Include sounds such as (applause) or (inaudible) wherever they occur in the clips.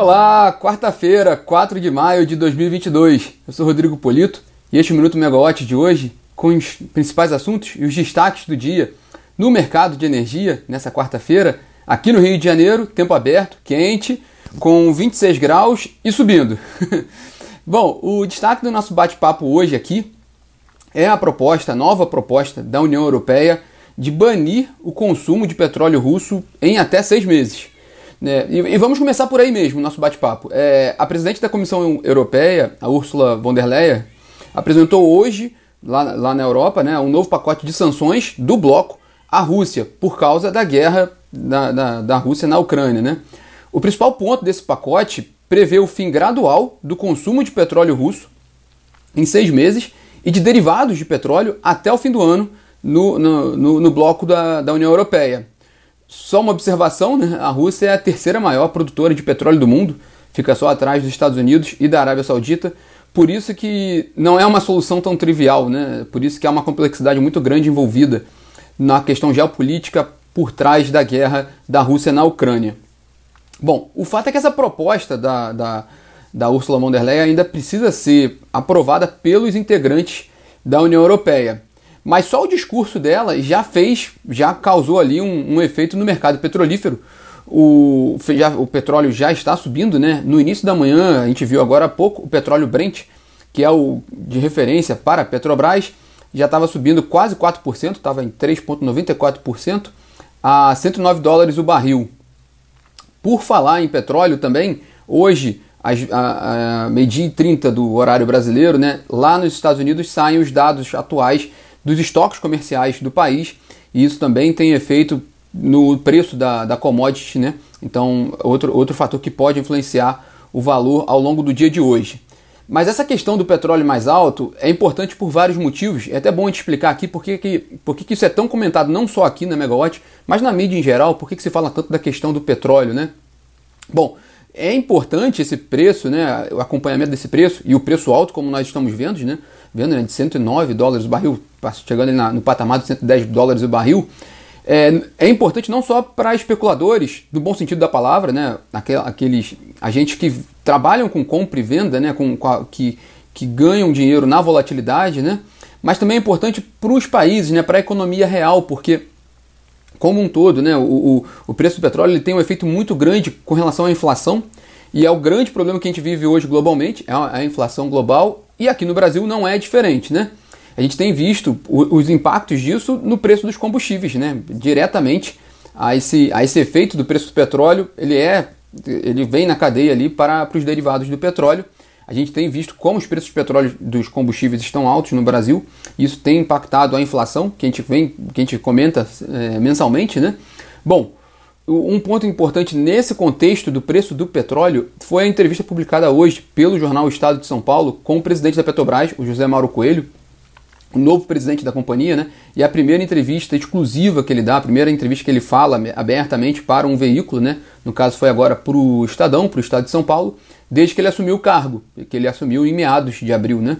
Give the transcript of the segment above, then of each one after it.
Olá, quarta-feira, 4 de maio de 2022. Eu sou Rodrigo Polito e este é o Minuto Megawatt de hoje com os principais assuntos e os destaques do dia no mercado de energia nessa quarta-feira, aqui no Rio de Janeiro, tempo aberto, quente, com 26 graus e subindo. (laughs) Bom, o destaque do nosso bate-papo hoje aqui é a proposta, a nova proposta da União Europeia de banir o consumo de petróleo russo em até seis meses. Né? E, e, vamos começar por aí mesmo, nosso bate-papo. É, a presidente da Comissão Europeia, a Ursula von der Leyen, apresentou hoje, lá, lá na Europa, né, um novo pacote de sanções do bloco à Rússia, por causa da guerra da, da, da Rússia na Ucrânia. Né? O principal ponto desse pacote prevê o fim gradual do consumo de petróleo russo em seis meses e de derivados de petróleo até o fim do ano no, no, no, no bloco da, da União Europeia. Só uma observação, né? a Rússia é a terceira maior produtora de petróleo do mundo, fica só atrás dos Estados Unidos e da Arábia Saudita. Por isso que não é uma solução tão trivial, né? Por isso que há uma complexidade muito grande envolvida na questão geopolítica por trás da guerra da Rússia na Ucrânia. Bom, o fato é que essa proposta da, da, da Ursula von der Leyen ainda precisa ser aprovada pelos integrantes da União Europeia. Mas só o discurso dela já fez, já causou ali um, um efeito no mercado petrolífero. O, já, o petróleo já está subindo, né? No início da manhã, a gente viu agora há pouco o petróleo Brent, que é o de referência para a Petrobras, já estava subindo quase 4%, estava em 3,94% a 109 dólares o barril. Por falar em petróleo também, hoje, às, meio-dia e 30 do horário brasileiro, né, lá nos Estados Unidos saem os dados atuais dos estoques comerciais do país, e isso também tem efeito no preço da, da commodity, né? Então, outro, outro fator que pode influenciar o valor ao longo do dia de hoje. Mas essa questão do petróleo mais alto é importante por vários motivos. É até bom gente explicar aqui por que, que, por que, que isso é tão comentado não só aqui na Megawatt, mas na mídia em geral, por que, que se fala tanto da questão do petróleo, né? Bom, é importante esse preço, né, o acompanhamento desse preço e o preço alto, como nós estamos vendo, né, vendo né, de 109 dólares o barril, chegando na, no patamar de 110 dólares o barril, é, é importante não só para especuladores, no bom sentido da palavra, né, aqueles agentes que trabalham com compra e venda, né, com, com a, que, que ganham dinheiro na volatilidade, né, mas também é importante para os países, né, para a economia real, porque como um todo, né, o, o, o preço do petróleo ele tem um efeito muito grande com relação à inflação, e é o grande problema que a gente vive hoje globalmente, é a inflação global, e aqui no Brasil não é diferente, né? A gente tem visto os impactos disso no preço dos combustíveis, né? Diretamente a esse, a esse efeito do preço do petróleo, ele é ele vem na cadeia ali para, para os derivados do petróleo. A gente tem visto como os preços do petróleo dos combustíveis estão altos no Brasil. Isso tem impactado a inflação, que a gente, vem, que a gente comenta é, mensalmente, né? Bom, um ponto importante nesse contexto do preço do petróleo foi a entrevista publicada hoje pelo jornal Estado de São Paulo com o presidente da Petrobras, o José Mauro Coelho, o novo presidente da companhia, né? E a primeira entrevista exclusiva que ele dá, a primeira entrevista que ele fala abertamente para um veículo, né? No caso foi agora para o Estadão, para o Estado de São Paulo, desde que ele assumiu o cargo, que ele assumiu em meados de abril, né?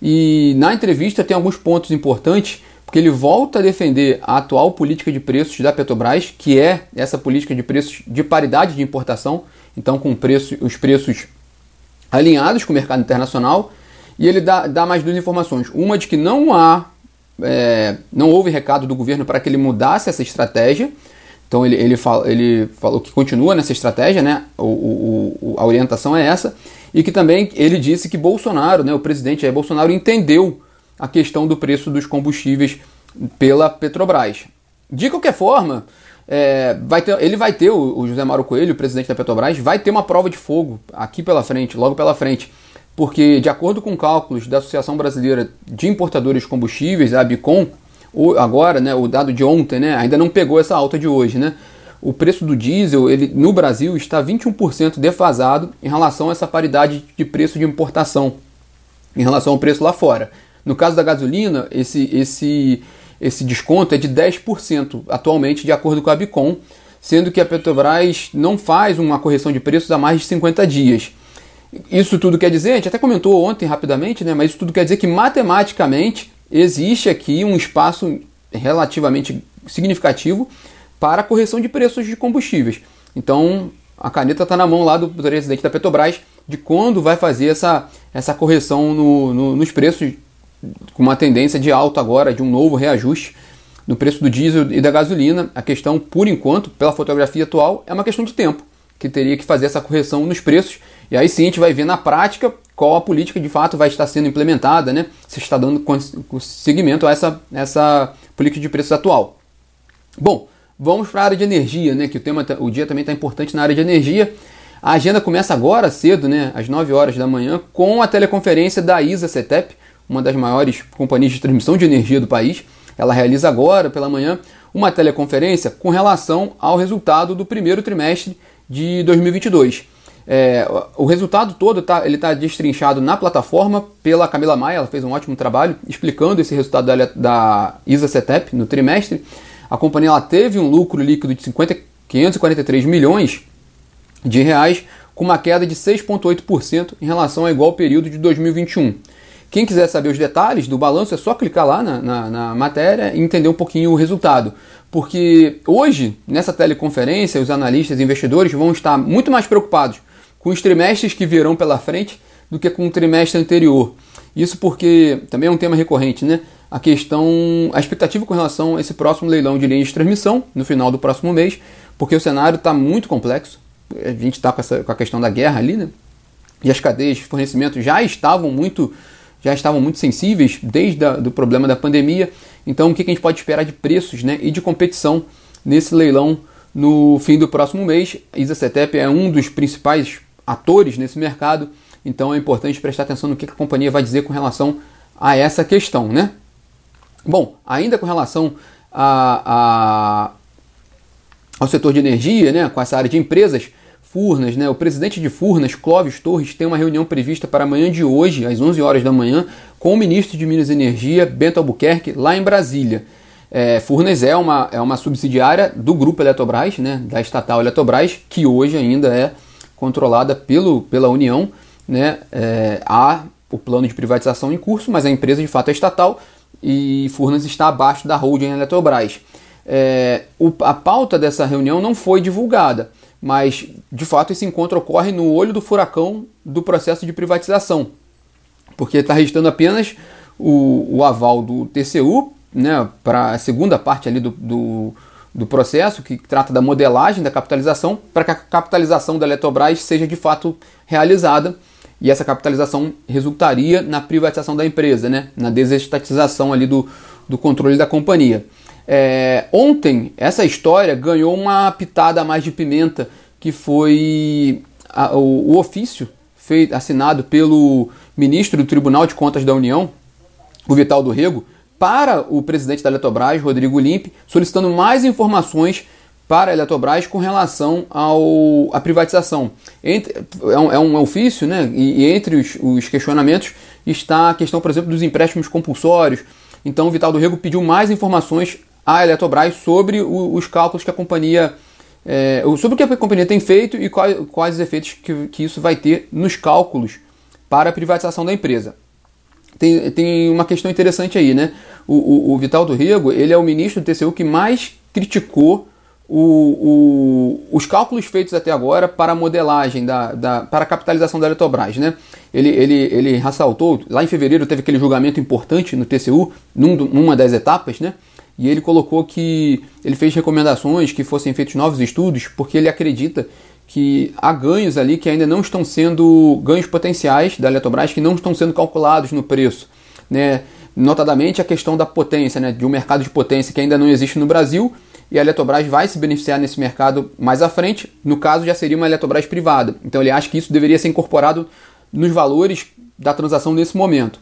E na entrevista tem alguns pontos importantes porque ele volta a defender a atual política de preços da Petrobras, que é essa política de preços de paridade de importação, então com preço, os preços alinhados com o mercado internacional, e ele dá, dá mais duas informações. Uma de que não há, é, não houve recado do governo para que ele mudasse essa estratégia, então ele, ele, fala, ele falou que continua nessa estratégia, né? O, o, a orientação é essa, e que também ele disse que Bolsonaro, né, o presidente Jair Bolsonaro, entendeu a questão do preço dos combustíveis pela Petrobras. De qualquer forma, é, vai ter, ele vai ter, o, o José Mauro Coelho, o presidente da Petrobras, vai ter uma prova de fogo aqui pela frente, logo pela frente, porque, de acordo com cálculos da Associação Brasileira de Importadores de Combustíveis, a ABICOM, agora, né, o dado de ontem, né, ainda não pegou essa alta de hoje, né? O preço do diesel ele, no Brasil está 21% defasado em relação a essa paridade de preço de importação, em relação ao preço lá fora. No caso da gasolina, esse, esse, esse desconto é de 10% atualmente, de acordo com a Bicom, sendo que a Petrobras não faz uma correção de preços há mais de 50 dias. Isso tudo quer dizer, a gente até comentou ontem rapidamente, né, mas isso tudo quer dizer que matematicamente existe aqui um espaço relativamente significativo para a correção de preços de combustíveis. Então, a caneta está na mão lá do presidente da Petrobras de quando vai fazer essa, essa correção no, no, nos preços, com uma tendência de alto agora, de um novo reajuste no preço do diesel e da gasolina. A questão, por enquanto, pela fotografia atual, é uma questão de tempo, que teria que fazer essa correção nos preços. E aí sim a gente vai ver na prática qual a política de fato vai estar sendo implementada, né? Se está dando seguimento a essa, essa política de preços atual. Bom, vamos para a área de energia, né? Que o, tema, tá, o dia também está importante na área de energia. A agenda começa agora cedo, né? Às 9 horas da manhã, com a teleconferência da ISA CETEP, uma das maiores companhias de transmissão de energia do país ela realiza agora pela manhã uma teleconferência com relação ao resultado do primeiro trimestre de 2022. É, o resultado todo tá, ele está destrinchado na plataforma pela Camila Maia, ela fez um ótimo trabalho explicando esse resultado da, da ISA CETEP no trimestre. A companhia ela teve um lucro líquido de 50, 543 milhões de reais, com uma queda de 6,8% em relação ao igual período de 2021. Quem quiser saber os detalhes do balanço é só clicar lá na, na, na matéria e entender um pouquinho o resultado. Porque hoje, nessa teleconferência, os analistas e investidores vão estar muito mais preocupados com os trimestres que virão pela frente do que com o trimestre anterior. Isso porque também é um tema recorrente, né? A questão, a expectativa com relação a esse próximo leilão de linhas de transmissão no final do próximo mês, porque o cenário está muito complexo. A gente está com, com a questão da guerra ali, né? E as cadeias de fornecimento já estavam muito já estavam muito sensíveis desde o problema da pandemia. Então, o que, que a gente pode esperar de preços né, e de competição nesse leilão no fim do próximo mês? A Isa Cetep é um dos principais atores nesse mercado, então é importante prestar atenção no que, a companhia vai dizer com relação a essa questão. Né? Bom, ainda com relação a, a, ao setor de energia, né, com essa área de empresas, Furnas, né? O presidente de Furnas, Clóvis Torres, tem uma reunião prevista para amanhã de hoje, às 11 horas da manhã, com o ministro de Minas e Energia, Bento Albuquerque, lá em Brasília. É, Furnas é uma, é uma subsidiária do grupo Eletrobras, né? Da estatal Eletrobras, que hoje ainda é controlada pelo, pela União, né? É, há o plano de privatização em curso, mas a empresa de fato é estatal e Furnas está abaixo da holding Eletrobras. É, o, a pauta dessa reunião não foi divulgada mas de fato esse encontro ocorre no olho do furacão do processo de privatização, porque está restando apenas o, o, aval do TCU né, para a segunda parte ali do, do, do, processo, que trata da modelagem da capitalização, para que a capitalização da Eletrobras seja de fato realizada e essa capitalização resultaria na privatização da empresa, né, na desestatização ali do, do controle da companhia. É, ontem, essa história ganhou uma pitada a mais de pimenta, que foi a, o, o, ofício feito, assinado pelo ministro do Tribunal de Contas da União, o Vital do Rego, para o presidente da Eletrobras, Rodrigo Limpe, solicitando mais informações para a Eletrobras com relação ao, à privatização. Entre, é, um, é um ofício, né? E, e entre os, os, questionamentos está a questão, por exemplo, dos empréstimos compulsórios. Então, o Vital do Rego pediu mais informações a Eletrobras sobre o, os cálculos que a companhia. É, sobre o que a companhia tem feito e quais, quais os efeitos que, que isso vai ter nos cálculos para a privatização da empresa. Tem, tem uma questão interessante aí, né? O, o, o Vital do Rego, ele é o ministro do TCU que mais criticou o, o, os cálculos feitos até agora para a modelagem, da, da, para a capitalização da Eletrobras. Né? Ele, ele, ele ressaltou, lá em fevereiro teve aquele julgamento importante no TCU, num, numa das etapas, né? e ele colocou que ele fez recomendações que fossem feitos novos estudos, porque ele acredita que há ganhos ali que ainda não estão sendo ganhos potenciais da Eletrobras que não estão sendo calculados no preço, né? Notadamente a questão da potência, né? De um mercado de potência que ainda não existe no Brasil e a Eletrobras vai se beneficiar nesse mercado mais à frente. No caso, já seria uma Eletrobras privada. Então ele acha que isso deveria ser incorporado nos valores da transação nesse momento.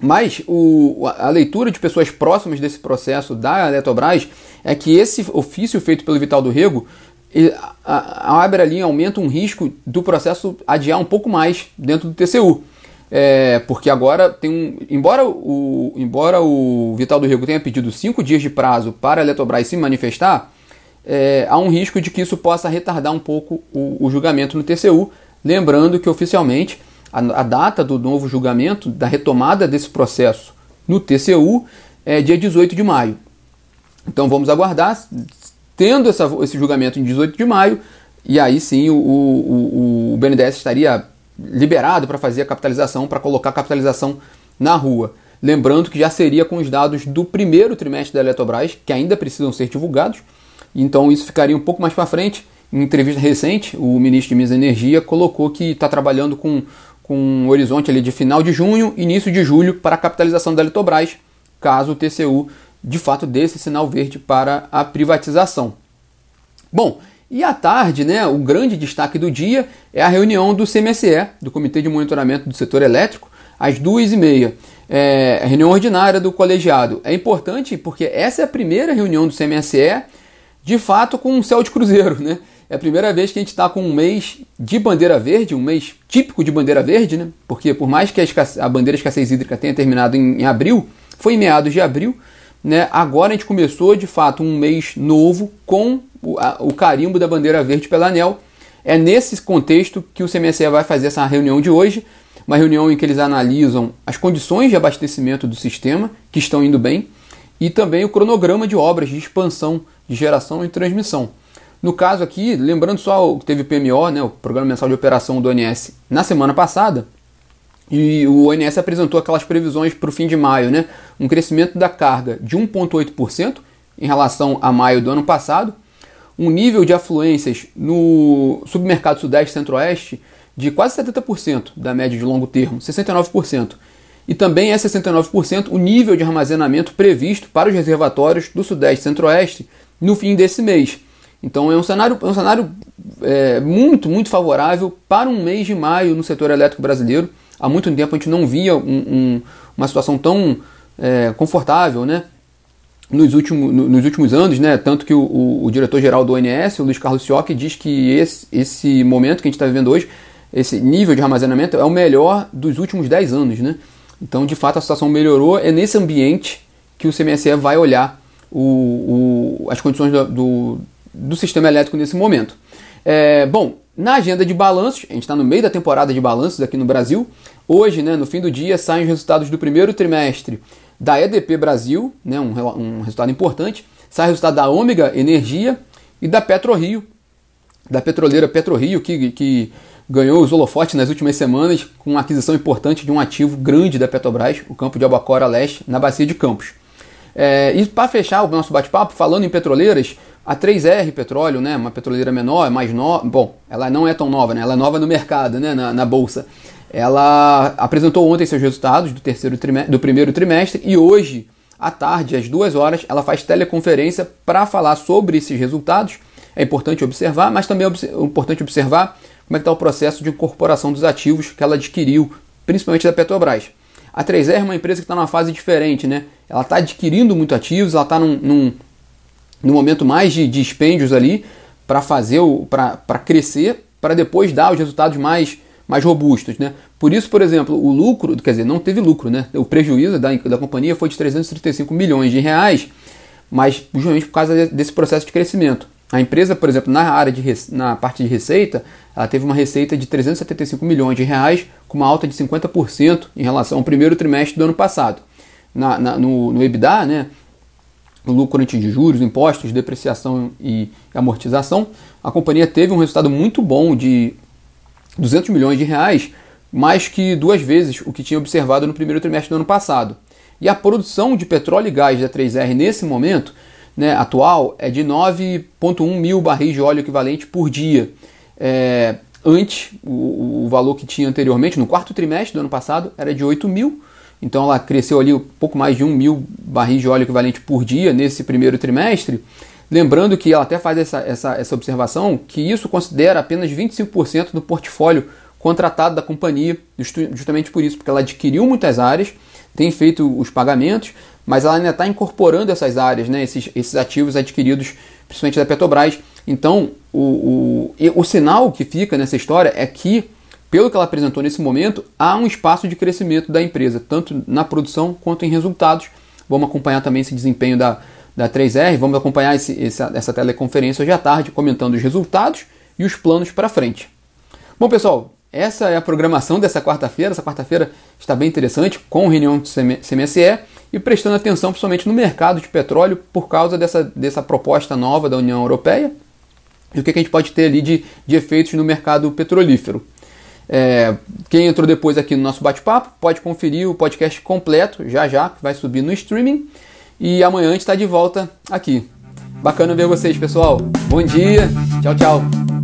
Mas o, a leitura de pessoas próximas desse processo da Eletrobras é que esse ofício feito pelo Vital do Rego abre ali, aumenta um risco do processo adiar um pouco mais dentro do TCU. É, porque agora tem um. Embora o, embora o Vital do Rego tenha pedido cinco dias de prazo para a Eletrobras se manifestar, é, há um risco de que isso possa retardar um pouco o, o julgamento no TCU. Lembrando que oficialmente a, a data do novo julgamento, da retomada desse processo no TCU, é dia 18 de maio. Então vamos aguardar, tendo essa, esse julgamento em 18 de maio e aí sim o, o, o BNDES estaria liberado para fazer a capitalização, para colocar a capitalização na rua. Lembrando que já seria com os dados do primeiro trimestre da Eletrobras, que ainda precisam ser divulgados, então isso ficaria um pouco mais para frente. Em entrevista recente, o ministro de Minas e Energia colocou que está trabalhando com, com um horizonte ali de final de junho, início de julho para a capitalização da Eletrobras, caso o TCU de fato dê esse sinal verde para a privatização. Bom, e à tarde, né, o grande destaque do dia é a reunião do CMSE, do Comitê de Monitoramento do Setor Elétrico, às duas e meia. É, reunião ordinária do colegiado. É importante porque essa é a primeira reunião do CMSE, de fato, com um céu de cruzeiro. Né? É a primeira vez que a gente está com um mês de bandeira verde, um mês típico de bandeira verde, né? porque por mais que a, escasse, a bandeira de escassez hídrica tenha terminado em, em abril, foi em meados de abril, né? agora a gente começou de fato um mês novo com o, a, o carimbo da bandeira verde pela ANEL. É nesse contexto que o CMSE vai fazer essa reunião de hoje, uma reunião em que eles analisam as condições de abastecimento do sistema, que estão indo bem, e também o cronograma de obras de expansão de geração e transmissão. No caso aqui, lembrando só que teve o PMO, né, o Programa Mensal de Operação do ONS, na semana passada, e o ONS apresentou aquelas previsões para o fim de maio, né, um crescimento da carga de 1,8% em relação a maio do ano passado, um nível de afluências no submercado Sudeste Centro-Oeste de quase 70% da média de longo termo, 69%. E também é 69% o nível de armazenamento previsto para os reservatórios do Sudeste Centro-Oeste no fim desse mês. Então é um cenário, é um cenário é, muito, muito favorável para um mês de maio no setor elétrico brasileiro. Há muito tempo a gente não via um, um, uma situação tão é, confortável, né? nos últimos, nos últimos anos, né, tanto que o, o, o diretor-geral do ONS, o Luiz Carlos Siocchi, diz que esse, esse momento que a gente está vivendo hoje, esse nível de armazenamento é o melhor dos últimos 10 anos. Né? Então, de fato, a situação melhorou. É nesse ambiente que o CMSE vai olhar o, o, as condições do, do, do, sistema elétrico nesse momento. É, bom, na agenda de balanços, a gente está no meio da temporada de balanços aqui no Brasil. Hoje, né, no fim do dia, saem os resultados do primeiro trimestre da EDP Brasil, né, um, um resultado importante, sai o resultado da Ômega Energia e da PetroRio, da petroleira PetroRio, que, que ganhou os holofotes nas últimas semanas com uma aquisição importante de um ativo grande da Petrobras, o campo de Albacora Leste, na Bacia de Campos. É, e para fechar o nosso bate-papo, falando em petroleiras, a 3R Petróleo, né, uma petroleira menor, é mais nova, bom, ela não é tão nova, né, ela é nova no mercado, né, na, na bolsa. Ela apresentou ontem seus resultados do, terceiro trimestre, do primeiro trimestre e hoje, à tarde, às duas horas, ela faz teleconferência para falar sobre esses resultados. É importante observar, mas também é importante observar como é que está o processo de incorporação dos ativos que ela adquiriu, principalmente da Petrobras. A 3R é uma empresa que está numa fase diferente, né? Ela está adquirindo muito ativos, ela está num, num, num, momento mais de dispêndios ali para fazer o para crescer, para depois dar os resultados mais mais robustos. Né? Por isso, por exemplo, o lucro, quer dizer, não teve lucro, né? o prejuízo da, da companhia foi de 335 milhões de reais, mas justamente por causa desse processo de crescimento. A empresa, por exemplo, na área de na parte de receita, ela teve uma receita de 375 milhões de reais, com uma alta de 50% em relação ao primeiro trimestre do ano passado. Na, na, no, no EBITDA, né, o lucro antes de juros, impostos, depreciação e amortização, a companhia teve um resultado muito bom de 200 milhões de reais, mais que duas vezes o que tinha observado no primeiro trimestre do ano passado. E a produção de petróleo e gás da 3R nesse momento né, atual é de 9,1 mil barris de óleo equivalente por dia. É, antes, o, o, valor que tinha anteriormente, no quarto trimestre do ano passado, era de 8 mil. Então ela cresceu ali um pouco mais de 1 mil barris de óleo equivalente por dia nesse primeiro trimestre. Lembrando que ela até faz essa, essa, essa observação que isso considera apenas 25% do portfólio contratado da companhia, justamente por isso, porque ela adquiriu muitas áreas, tem feito os pagamentos, mas ela ainda está incorporando essas áreas, né, esses, esses ativos adquiridos, principalmente da Petrobras. Então, o, o, o sinal que fica nessa história é que, pelo que ela apresentou nesse momento, há um espaço de crescimento da empresa, tanto na produção quanto em resultados. Vamos acompanhar também esse desempenho da, da 3R. Vamos acompanhar esse, essa, essa teleconferência hoje à tarde, comentando os resultados e os planos para frente. Bom, pessoal, essa é a programação dessa quarta-feira. Essa quarta-feira está bem interessante, com reunião do CMSE e prestando atenção principalmente no mercado de petróleo por causa dessa, dessa proposta nova da União Europeia e o que, a gente pode ter ali de, de efeitos no mercado petrolífero. É, quem entrou depois aqui no nosso bate-papo pode conferir o podcast completo já já, que vai subir no streaming. E amanhã a gente está de volta aqui. Bacana ver vocês, pessoal. Bom dia. Tchau, tchau.